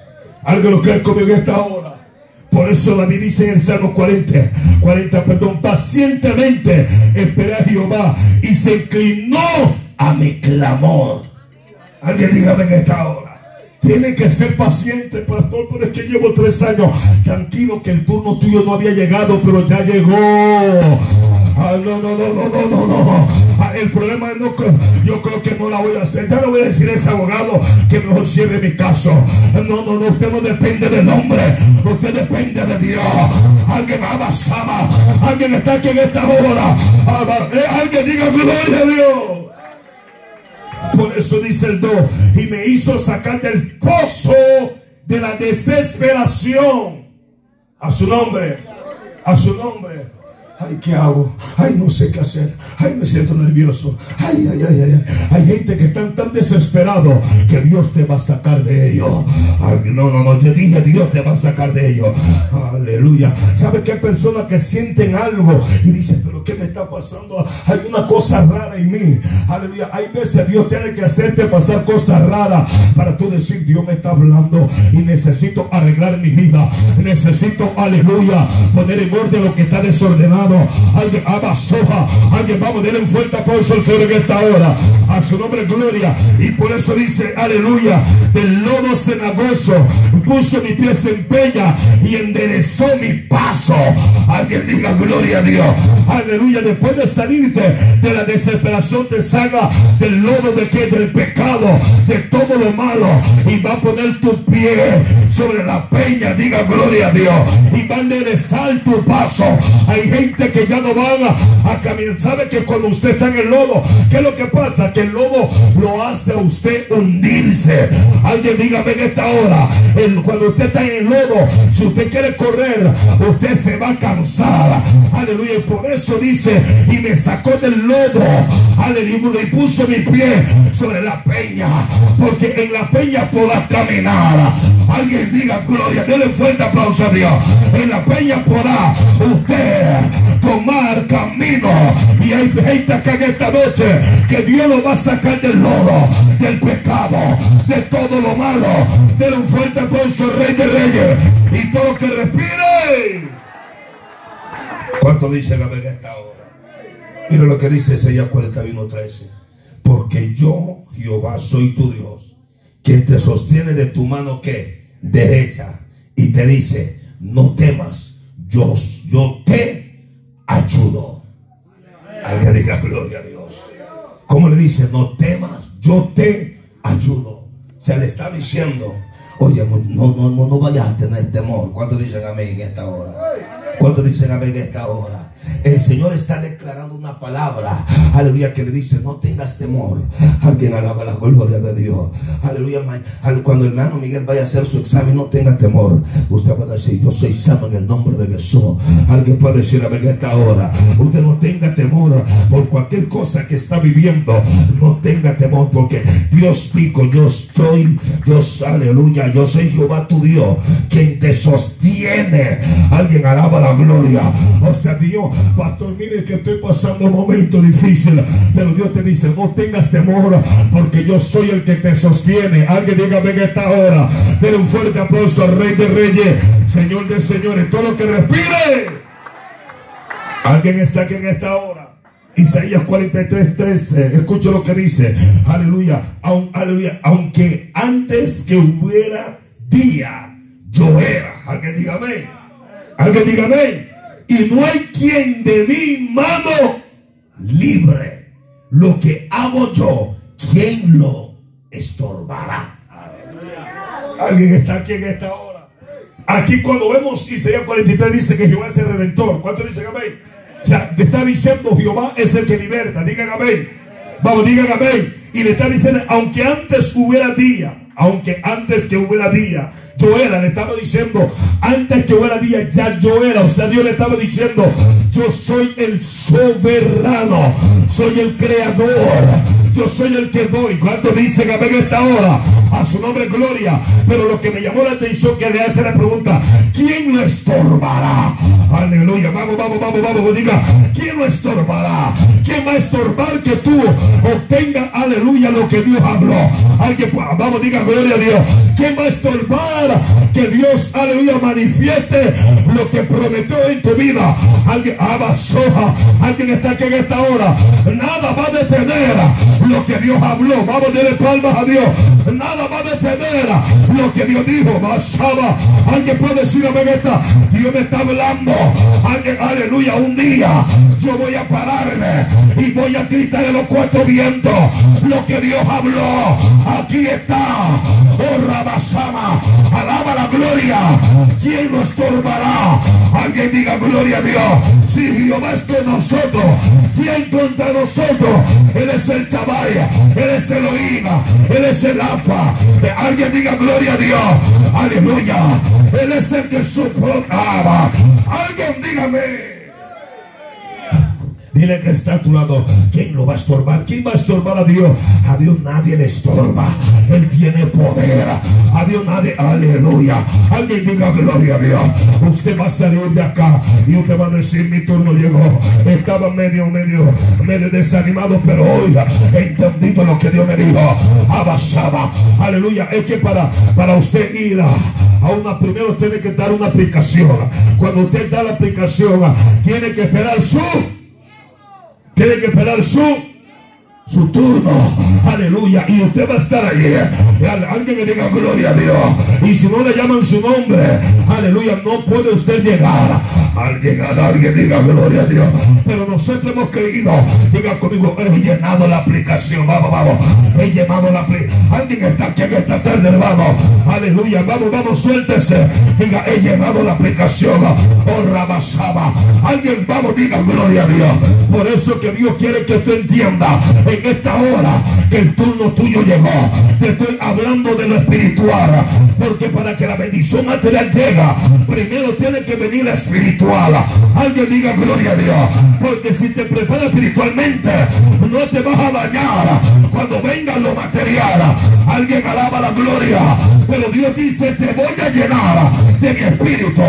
Alguien lo cree conmigo en esta hora. Por eso David dice en el Salmo 40, 40, perdón, pacientemente esperé a Jehová y se inclinó a mi clamor. Alguien dígame en esta hora. Tiene que ser paciente, pastor, pero es que llevo tres años. Tranquilo que el turno tuyo no había llegado, pero ya llegó. Ah, no, no, no, no, no, no, no. Ah, el problema es no, yo creo que no la voy a hacer. Ya le voy a decir a ese abogado que mejor cierre mi caso. No, no, no, usted no depende del hombre, usted depende de Dios. Alguien amasaba, alguien está aquí en esta hora. Eh, alguien diga gloria a Dios. Por eso dice el 2, y me hizo sacar del pozo de la desesperación. A su nombre, a su nombre. Ay, ¿qué hago? Ay, no sé qué hacer. Ay, me siento nervioso. Ay, ay, ay, ay. Hay gente que están tan desesperado que Dios te va a sacar de ello. No, no, no. Yo dije, Dios te va a sacar de ello. Aleluya. ¿Sabe qué hay personas que sienten algo y dicen, pero qué me está pasando? Hay una cosa rara en mí. Aleluya. Hay veces Dios tiene que hacerte pasar cosas raras para tú decir, Dios me está hablando y necesito arreglar mi vida. Necesito, aleluya, poner en orden lo que está desordenado. Alguien abasoja. Alguien vamos a darle un fuerte aplauso al Señor en esta hora. A su nombre gloria. Y por eso dice, aleluya, del lodo cenagoso puso mi pie en peña y enderezó mi paso. Alguien diga gloria a Dios. Aleluya. Después de salirte de la desesperación te salga del lodo de que del pecado, de todo lo malo. Y va a poner tu pie sobre la peña. Diga gloria a Dios. Y va a enderezar tu paso. Hay gente que ya no van a, caminar. ¿Sabe que cuando usted está en el lodo, qué es lo que pasa? Que el lodo lo hace a usted hundirse. Alguien dígame en esta hora, cuando usted está en el lodo, si usted quiere correr, usted se va a cansar. Aleluya. Por eso dice, y me sacó del lodo. Aleluya. Y puso mi pie sobre la peña. Porque en la peña podrá caminar. Alguien diga gloria. Dele fuerte aplauso a Dios. En la peña podrá usted tomar camino. Y hay gente acá en esta noche que Dios lo va a sacar del lodo, del pecado, de todo lo malo. de un fuerte aplauso, Rey de Reyes. Y todo que respire. ¿Cuánto dice la en esta hora? Mira lo que dice Isaías 41:13. Porque yo, Jehová, soy tu Dios, quien te sostiene de tu mano que derecha y te dice, no temas, yo, yo te ayudo. Alguien diga gloria a Dios. Como le dice, no temas, yo te ayudo. Se le está diciendo, oye, no, no, no, no vayas a tener temor. ¿Cuántos dicen amén en esta hora? ¿Cuántos dicen amén en esta hora? El Señor está declarando una palabra, aleluya, que le dice, no tengas temor. Alguien alaba la gloria de Dios. Aleluya, cuando el hermano Miguel vaya a hacer su examen, no tenga temor. Usted puede decir, yo soy sano en el nombre de Jesús. Alguien puede decir, a esta hora, usted no tenga temor por cualquier cosa que está viviendo. No tenga temor porque Dios dijo, yo soy, Dios, aleluya, yo soy Jehová tu Dios, quien te sostiene. Alguien alaba la gloria. O sea, Dios Pastor, mire que estoy pasando un momento difícil. Pero Dios te dice, no tengas temor, porque yo soy el que te sostiene. Alguien dígame en esta hora. Denle un fuerte aplauso al Rey de Reyes, Señor de Señores, todo lo que respire. Alguien está aquí en esta hora. Isaías 43, 13. Escucha lo que dice. Aleluya. aleluya. Aunque antes que hubiera día, yo era. Alguien diga amén. Alguien diga amén y no hay quien de mi mano libre. Lo que hago yo, ¿quién lo estorbará? Alguien está aquí en esta hora. Aquí cuando vemos Isaías 43 dice que Jehová es el redentor. ¿Cuánto dice amén? O sea, le está diciendo Jehová es el que liberta. Digan amén. Vamos, digan amén. Y le está diciendo, aunque antes hubiera día, aunque antes que hubiera día, yo era, le estaba diciendo, antes que hubiera día, ya yo era. O sea, Dios le estaba diciendo, yo soy el soberano, soy el creador, yo soy el que doy. Cuando dicen amén esta hora, a su nombre gloria. Pero lo que me llamó la atención que le hace la pregunta, ¿quién lo estorbará? Aleluya, vamos, vamos, vamos, vamos, diga, ¿quién lo estorbará? ¿Quién va a estorbar que tú obtengas, aleluya, lo que Dios habló? Alguien, vamos, diga, gloria a Dios. ¿Quién va a estorbar que Dios, aleluya, manifieste lo que prometió en tu vida? Alguien, soja, alguien está aquí en esta hora. Nada va a detener lo que Dios habló. Vamos a darle palmas a Dios. Nada va a detener lo que Dios dijo. Basaba. Alguien puede decir, amén, esta. Dios me está hablando. Alguien, aleluya, un día yo voy a pararme y voy a gritar en los cuatro vientos lo que Dios habló. Aquí está. Oh, Rabasama. Alaba la gloria. ¿Quién nos estorbará? Alguien diga gloria a Dios. Si Jehová es con nosotros, ¿quién contra nosotros? Él es el Chabaya, Él es el Oína, Él es el Alfa. Alguien diga gloria a Dios. Aleluya. Él es el que soportaba. Alguien dígame. Dile que está a tu lado. ¿Quién lo va a estorbar? ¿Quién va a estorbar a Dios? A Dios nadie le estorba. Él tiene poder. A Dios nadie. Aleluya. Alguien diga gloria a Dios. Usted va a salir de acá y usted va a decir mi turno llegó. Estaba medio, medio, medio desanimado, pero hoy he entendido lo que Dios me dijo. Abasaba. Aleluya. Es que para, para usted ir a, una, primero tiene que dar una aplicación. Cuando usted da la aplicación, tiene que esperar su tiene que esperar su su turno. Aleluya. Y usted va a estar allí. Alguien me diga gloria a Dios. Y si no le llaman su nombre, aleluya, no puede usted llegar. Alguien, alguien diga gloria a Dios. Pero nosotros hemos creído. Diga conmigo, he llenado la aplicación. Vamos, vamos. He llenado la aplicación. Alguien está aquí en esta tarde, hermano. Aleluya. Vamos, vamos, suéltese. Diga, he llenado la aplicación. Oh, Rabasaba. Alguien, vamos, diga gloria a Dios. Por eso que Dios quiere que usted entienda en esta hora que el turno tuyo llegó. Te estoy hablando de lo espiritual. Porque para que la bendición material llega, primero tiene que venir la espiritual. Alguien diga gloria a Dios. Porque si te preparas espiritualmente, no te vas a dañar cuando venga lo material. Alguien alaba la gloria. Pero Dios dice, te voy a llenar de mi espíritu.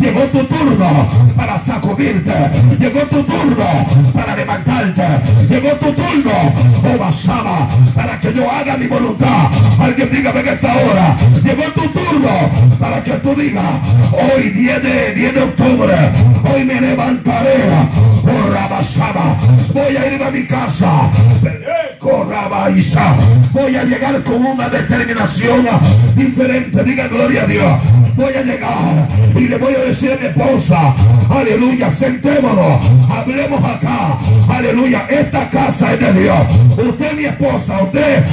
Llegó tu turno para sacudirte. Llegó tu turno para levantarte. Llegó tu turno oh basaba, para que yo haga mi voluntad. Alguien diga en esta hora, llegó tu turno para que tú digas, hoy viene, viene octubre, hoy me levantaré, voy a ir a mi casa, voy a llegar con una determinación diferente, diga gloria a Dios, voy a llegar y le voy a decir a mi esposa, aleluya, sentémonos, hablemos acá, aleluya, esta casa es de Dios, usted mi esposa, usted,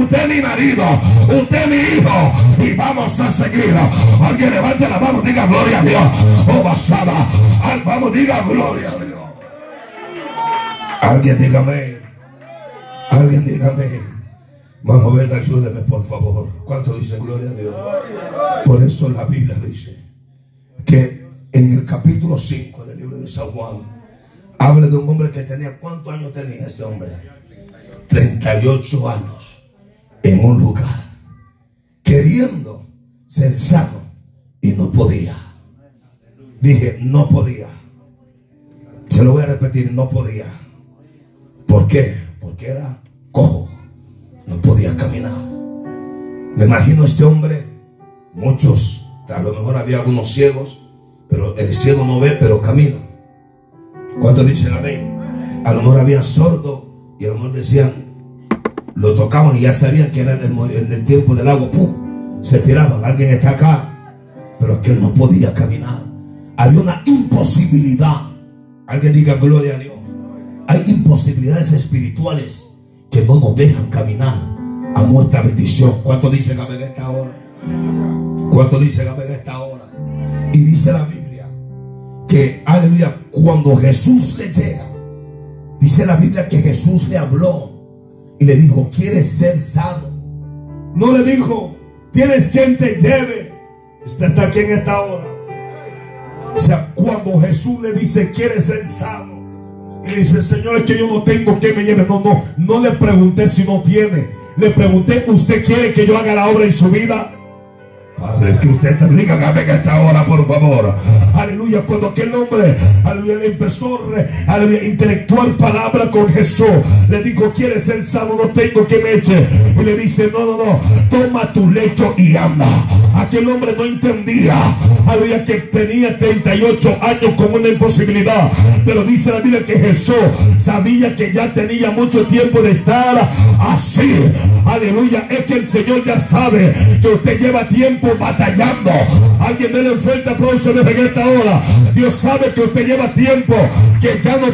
usted mi marido, usted mi hijo, y vamos a seguir. Alguien levante la mano, diga gloria a Dios. Oh, basada, vamos, diga gloria a Dios. Alguien dígame. Alguien dígame. Vamos a ver, ayúdeme por favor. ¿Cuánto dice gloria a Dios? Por eso la Biblia dice que en el capítulo 5 del libro de San Juan habla de un hombre que tenía, ¿cuántos años tenía este hombre? 38 años en un lugar, queriendo ser sano y no podía. Dije, no podía. Se lo voy a repetir, no podía. ¿Por qué? Porque era cojo. No podía caminar. Me imagino este hombre, muchos, a lo mejor había algunos ciegos, pero el ciego no ve, pero camina. ¿Cuántos dicen amén? A lo mejor había sordo y a lo mejor decían, lo tocaban y ya sabían que era en el, tiempo del agua. Se tiraban, alguien está acá, pero que él no podía caminar. Había una imposibilidad. Alguien diga gloria a Dios. Hay imposibilidades espirituales que no nos dejan caminar a nuestra bendición. ¿Cuánto dice amén en esta hora? ¿Cuánto dice amén en esta hora? Y dice la Biblia que, aleluya, cuando Jesús le llega, dice la Biblia que Jesús le habló y le dijo, ¿quieres ser sano? No le dijo, tienes quien te lleve. Usted está aquí en esta hora. O sea, cuando Jesús le dice, ¿quieres ser sano? Y dice, Señor, es que yo no tengo que me lleve. No, no, no le pregunté si no tiene. Le pregunté, ¿usted quiere que yo haga la obra en su vida? Que usted te diga en esta hora, por favor. Aleluya. Cuando aquel hombre, aleluya, le empezó aleluya, a intelectuar palabra con Jesús, le dijo: ¿Quieres ser sano? No tengo que me eche. Y le dice: No, no, no. Toma tu lecho y anda. Aquel hombre no entendía, aleluya, que tenía 38 años como una imposibilidad. Pero dice la Biblia que Jesús sabía que ya tenía mucho tiempo de estar así. Aleluya. Es que el Señor ya sabe que usted lleva tiempo batallando. Alguien déle fuerte aplauso desde esta hora. Dios sabe que usted lleva tiempo, que ya no